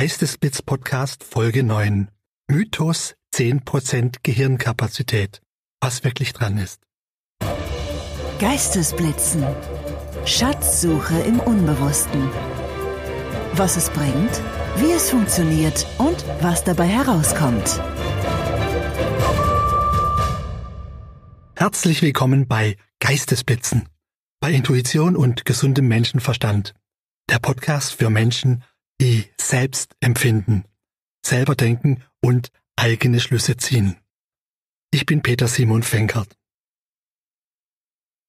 Geistesblitz Podcast Folge 9. Mythos 10% Gehirnkapazität. Was wirklich dran ist. Geistesblitzen. Schatzsuche im Unbewussten. Was es bringt, wie es funktioniert und was dabei herauskommt. Herzlich willkommen bei Geistesblitzen. Bei Intuition und gesundem Menschenverstand. Der Podcast für Menschen, die selbst empfinden, selber denken und eigene Schlüsse ziehen. Ich bin Peter Simon Fenkert.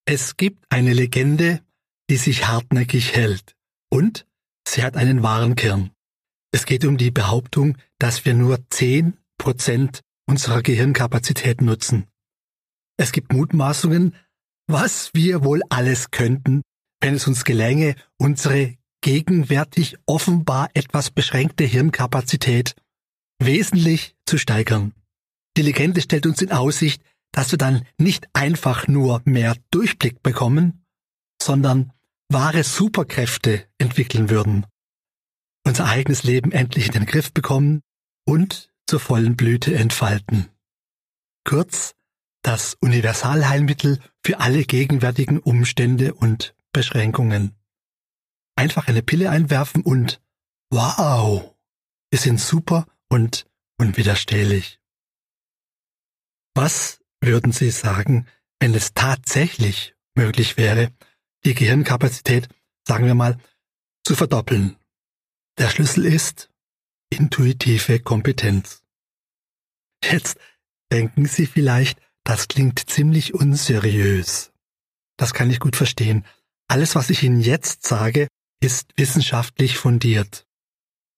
Es gibt eine Legende, die sich hartnäckig hält und sie hat einen wahren Kern. Es geht um die Behauptung, dass wir nur zehn Prozent unserer Gehirnkapazität nutzen. Es gibt Mutmaßungen, was wir wohl alles könnten, wenn es uns gelänge, unsere gegenwärtig offenbar etwas beschränkte Hirnkapazität wesentlich zu steigern. Die Legende stellt uns in Aussicht, dass wir dann nicht einfach nur mehr Durchblick bekommen, sondern wahre Superkräfte entwickeln würden, unser eigenes Leben endlich in den Griff bekommen und zur vollen Blüte entfalten. Kurz, das Universalheilmittel für alle gegenwärtigen Umstände und Beschränkungen einfach eine Pille einwerfen und wow, wir sind super und unwiderstehlich. Was würden Sie sagen, wenn es tatsächlich möglich wäre, die Gehirnkapazität, sagen wir mal, zu verdoppeln? Der Schlüssel ist intuitive Kompetenz. Jetzt denken Sie vielleicht, das klingt ziemlich unseriös. Das kann ich gut verstehen. Alles, was ich Ihnen jetzt sage, ist wissenschaftlich fundiert.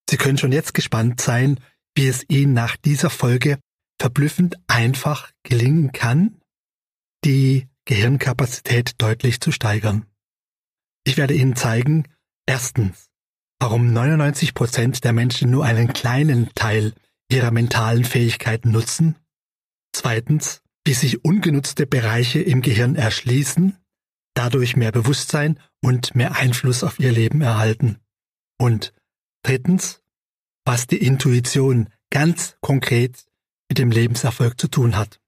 Sie können schon jetzt gespannt sein, wie es Ihnen nach dieser Folge verblüffend einfach gelingen kann, die Gehirnkapazität deutlich zu steigern. Ich werde Ihnen zeigen, erstens, warum 99 Prozent der Menschen nur einen kleinen Teil ihrer mentalen Fähigkeiten nutzen, zweitens, wie sich ungenutzte Bereiche im Gehirn erschließen, dadurch mehr Bewusstsein und mehr Einfluss auf ihr Leben erhalten. Und drittens, was die Intuition ganz konkret mit dem Lebenserfolg zu tun hat.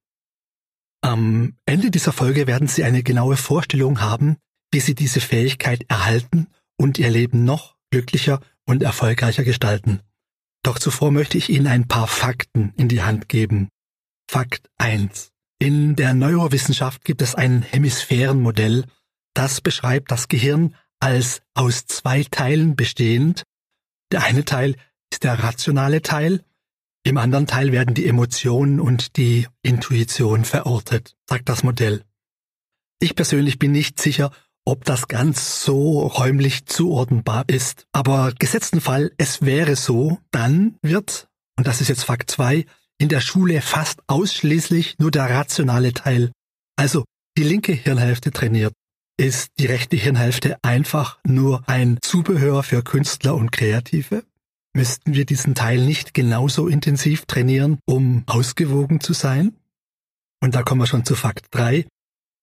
Am Ende dieser Folge werden Sie eine genaue Vorstellung haben, wie Sie diese Fähigkeit erhalten und Ihr Leben noch glücklicher und erfolgreicher gestalten. Doch zuvor möchte ich Ihnen ein paar Fakten in die Hand geben. Fakt 1. In der Neurowissenschaft gibt es ein Hemisphärenmodell, das beschreibt das Gehirn als aus zwei Teilen bestehend. Der eine Teil ist der rationale Teil, im anderen Teil werden die Emotionen und die Intuition verortet, sagt das Modell. Ich persönlich bin nicht sicher, ob das ganz so räumlich zuordnenbar ist, aber gesetzten Fall, es wäre so, dann wird, und das ist jetzt Fakt 2, in der Schule fast ausschließlich nur der rationale Teil, also die linke Hirnhälfte trainiert. Ist die rechte Hirnhälfte einfach nur ein Zubehör für Künstler und Kreative? Müssten wir diesen Teil nicht genauso intensiv trainieren, um ausgewogen zu sein? Und da kommen wir schon zu Fakt 3.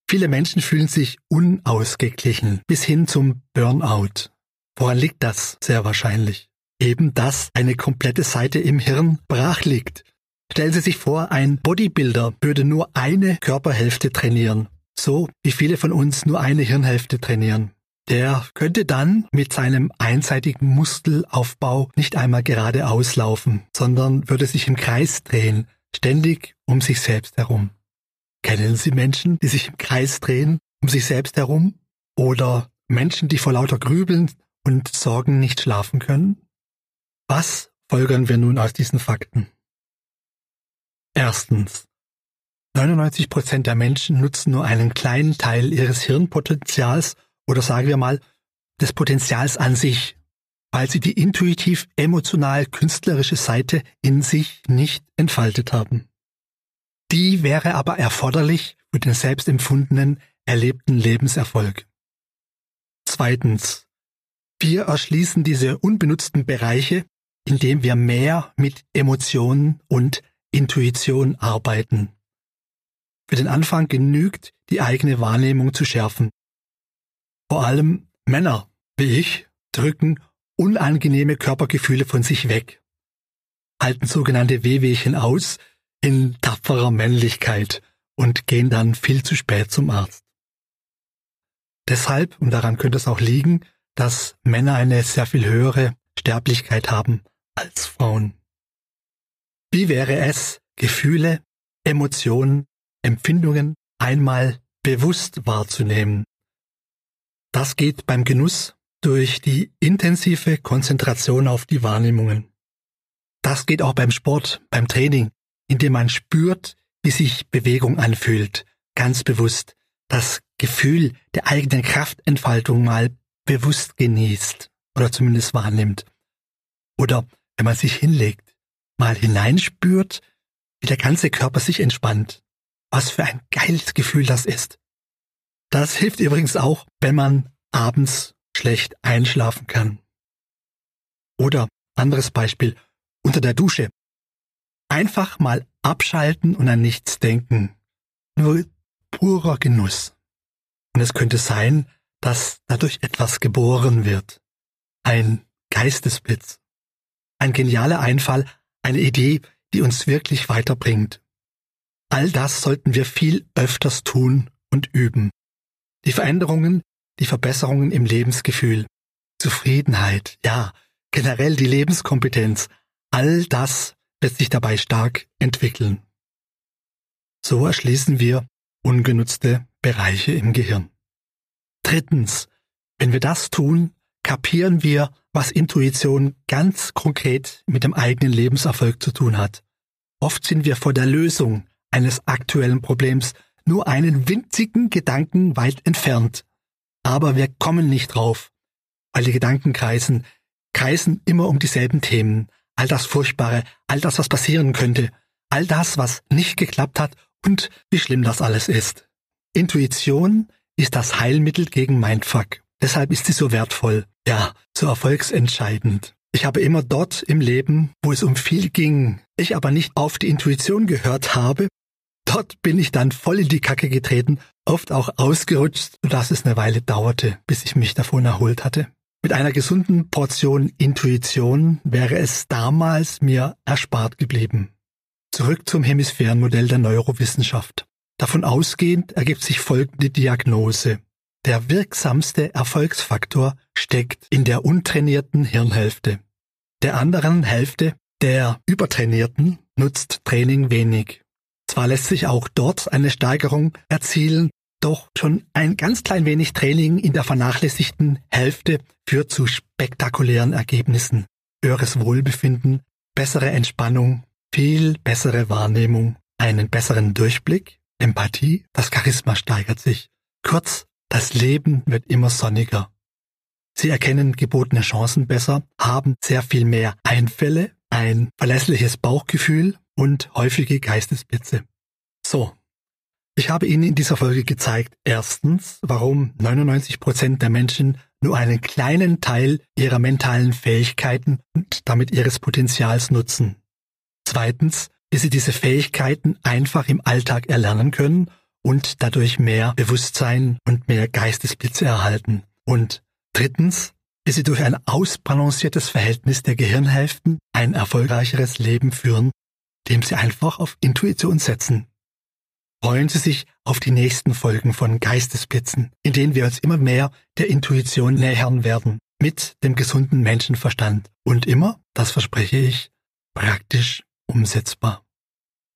Viele Menschen fühlen sich unausgeglichen bis hin zum Burnout. Woran liegt das? Sehr wahrscheinlich. Eben, dass eine komplette Seite im Hirn brach liegt. Stellen Sie sich vor, ein Bodybuilder würde nur eine Körperhälfte trainieren so wie viele von uns nur eine Hirnhälfte trainieren. Der könnte dann mit seinem einseitigen Muskelaufbau nicht einmal geradeaus laufen, sondern würde sich im Kreis drehen, ständig um sich selbst herum. Kennen Sie Menschen, die sich im Kreis drehen, um sich selbst herum? Oder Menschen, die vor lauter Grübeln und Sorgen nicht schlafen können? Was folgern wir nun aus diesen Fakten? Erstens. 99 Prozent der Menschen nutzen nur einen kleinen Teil ihres Hirnpotenzials oder sagen wir mal des Potenzials an sich, weil sie die intuitiv emotional künstlerische Seite in sich nicht entfaltet haben. Die wäre aber erforderlich für den selbstempfundenen, erlebten Lebenserfolg. Zweitens. Wir erschließen diese unbenutzten Bereiche, indem wir mehr mit Emotionen und Intuition arbeiten. Für den Anfang genügt, die eigene Wahrnehmung zu schärfen. Vor allem Männer, wie ich, drücken unangenehme Körpergefühle von sich weg, halten sogenannte Wehwehchen aus in tapferer Männlichkeit und gehen dann viel zu spät zum Arzt. Deshalb, und daran könnte es auch liegen, dass Männer eine sehr viel höhere Sterblichkeit haben als Frauen. Wie wäre es, Gefühle, Emotionen, Empfindungen einmal bewusst wahrzunehmen? Das geht beim Genuss durch die intensive Konzentration auf die Wahrnehmungen. Das geht auch beim Sport, beim Training, indem man spürt, wie sich Bewegung anfühlt, ganz bewusst, das Gefühl der eigenen Kraftentfaltung mal bewusst genießt oder zumindest wahrnimmt. Oder wenn man sich hinlegt, mal hineinspürt, wie der ganze Körper sich entspannt. Was für ein geiles Gefühl das ist. Das hilft übrigens auch, wenn man abends schlecht einschlafen kann. Oder anderes Beispiel, unter der Dusche. Einfach mal abschalten und an nichts denken. Nur purer Genuss. Und es könnte sein, dass dadurch etwas geboren wird. Ein Geistesblitz. Ein genialer Einfall, eine Idee, die uns wirklich weiterbringt. All das sollten wir viel öfters tun und üben. Die Veränderungen, die Verbesserungen im Lebensgefühl, Zufriedenheit, ja, generell die Lebenskompetenz, all das wird sich dabei stark entwickeln. So erschließen wir ungenutzte Bereiche im Gehirn. Drittens, wenn wir das tun, kapieren wir, was Intuition ganz konkret mit dem eigenen Lebenserfolg zu tun hat. Oft sind wir vor der Lösung eines aktuellen Problems nur einen winzigen Gedanken weit entfernt. Aber wir kommen nicht drauf, weil die Gedanken kreisen, kreisen immer um dieselben Themen, all das Furchtbare, all das, was passieren könnte, all das, was nicht geklappt hat und wie schlimm das alles ist. Intuition ist das Heilmittel gegen Mindfuck. Deshalb ist sie so wertvoll, ja, so erfolgsentscheidend. Ich habe immer dort im Leben, wo es um viel ging, ich aber nicht auf die Intuition gehört habe, dort bin ich dann voll in die Kacke getreten, oft auch ausgerutscht, sodass es eine Weile dauerte, bis ich mich davon erholt hatte. Mit einer gesunden Portion Intuition wäre es damals mir erspart geblieben. Zurück zum Hemisphärenmodell der Neurowissenschaft. Davon ausgehend ergibt sich folgende Diagnose. Der wirksamste Erfolgsfaktor steckt in der untrainierten Hirnhälfte. Der anderen Hälfte, der übertrainierten, nutzt Training wenig. Zwar lässt sich auch dort eine Steigerung erzielen, doch schon ein ganz klein wenig Training in der vernachlässigten Hälfte führt zu spektakulären Ergebnissen. Höheres Wohlbefinden, bessere Entspannung, viel bessere Wahrnehmung, einen besseren Durchblick, Empathie, das Charisma steigert sich. Kurz, das Leben wird immer sonniger. Sie erkennen gebotene Chancen besser, haben sehr viel mehr Einfälle, ein verlässliches Bauchgefühl und häufige Geistesblitze. So, ich habe Ihnen in dieser Folge gezeigt, erstens, warum 99 Prozent der Menschen nur einen kleinen Teil ihrer mentalen Fähigkeiten und damit ihres Potenzials nutzen. Zweitens, wie sie diese Fähigkeiten einfach im Alltag erlernen können und dadurch mehr Bewusstsein und mehr Geistesblitze erhalten. Und drittens, wie sie durch ein ausbalanciertes Verhältnis der Gehirnhälften ein erfolgreicheres Leben führen, dem sie einfach auf Intuition setzen. Freuen Sie sich auf die nächsten Folgen von Geistesblitzen, in denen wir uns immer mehr der Intuition nähern werden, mit dem gesunden Menschenverstand und immer, das verspreche ich, praktisch umsetzbar.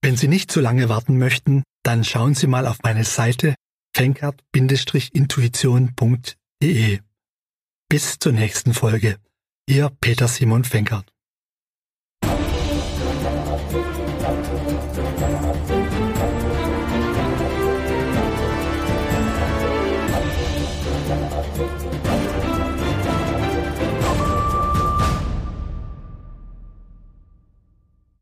Wenn Sie nicht zu lange warten möchten, dann schauen Sie mal auf meine Seite fenkert-intuition.de. Bis zur nächsten Folge. Ihr Peter Simon Fenkert.